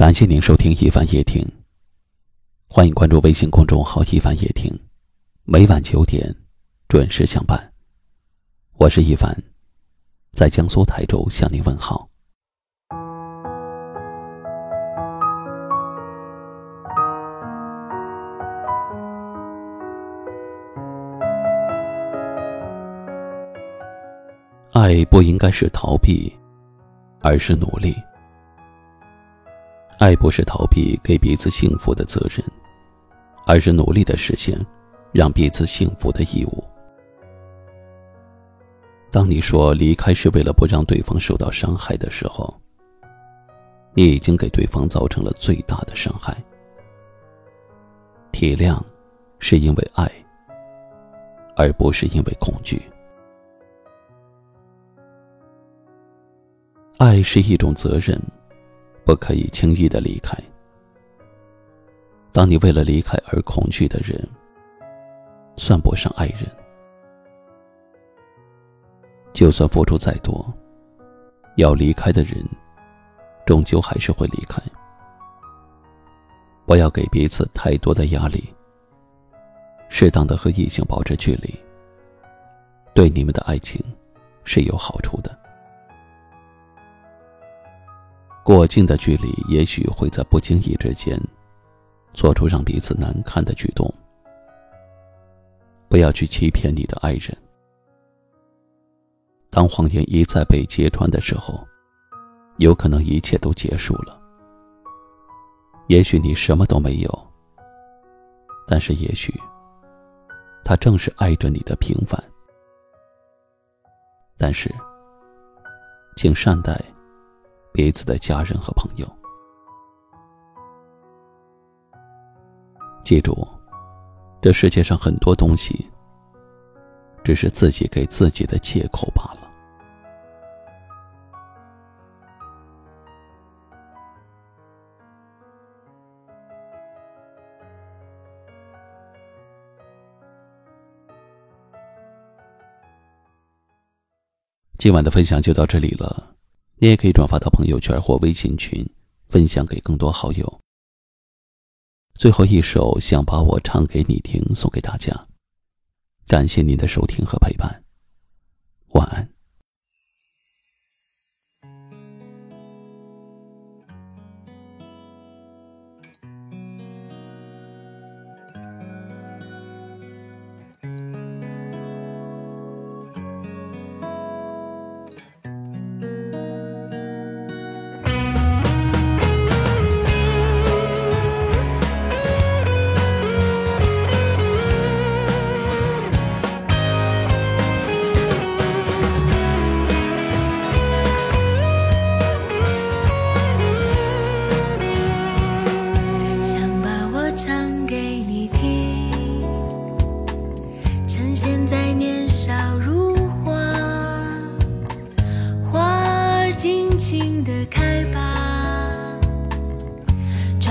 感谢您收听一凡夜听。欢迎关注微信公众号“一凡夜听”，每晚九点准时相伴。我是一凡，在江苏台州向您问好。爱不应该是逃避，而是努力。爱不是逃避给彼此幸福的责任，而是努力的实现让彼此幸福的义务。当你说离开是为了不让对方受到伤害的时候，你已经给对方造成了最大的伤害。体谅，是因为爱，而不是因为恐惧。爱是一种责任。不可以轻易的离开。当你为了离开而恐惧的人，算不上爱人。就算付出再多，要离开的人，终究还是会离开。不要给彼此太多的压力。适当的和异性保持距离，对你们的爱情是有好处的。过近的距离，也许会在不经意之间，做出让彼此难堪的举动。不要去欺骗你的爱人。当谎言一再被揭穿的时候，有可能一切都结束了。也许你什么都没有，但是也许，他正是爱着你的平凡。但是，请善待。彼此的家人和朋友，记住，这世界上很多东西，只是自己给自己的借口罢了。今晚的分享就到这里了。你也可以转发到朋友圈或微信群，分享给更多好友。最后一首《想把我唱给你听》送给大家，感谢您的收听和陪伴，晚安。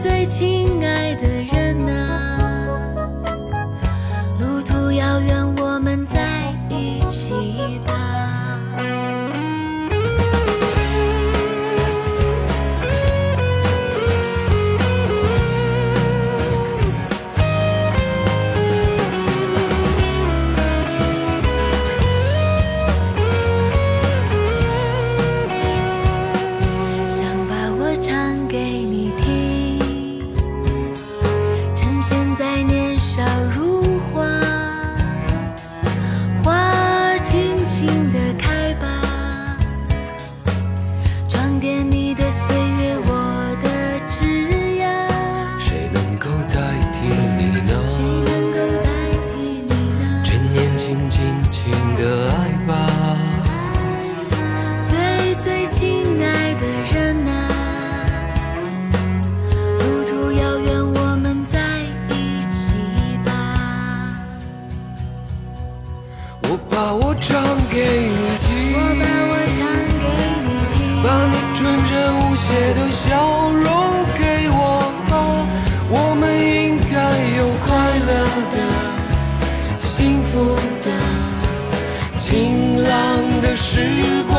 最亲爱的人啊路途遥远我们在一起吧。想把我唱给最亲爱的人啊，路途遥远，我们在一起吧。我把我唱给你听，我把我唱给你听，把你纯真无邪的笑容给我吧，我们应该有快乐的、幸福的、晴朗的时光。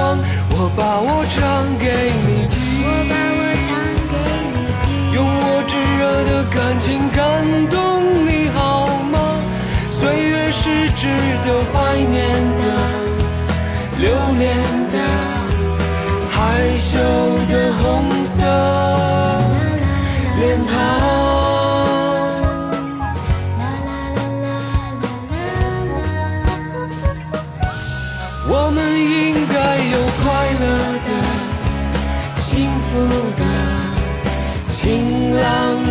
我把我唱给你听，我把我唱给你听，用我炙热的感情感动你好吗？岁月是值得怀念的、留恋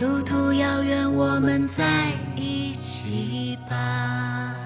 路途遥远，我们在一起吧。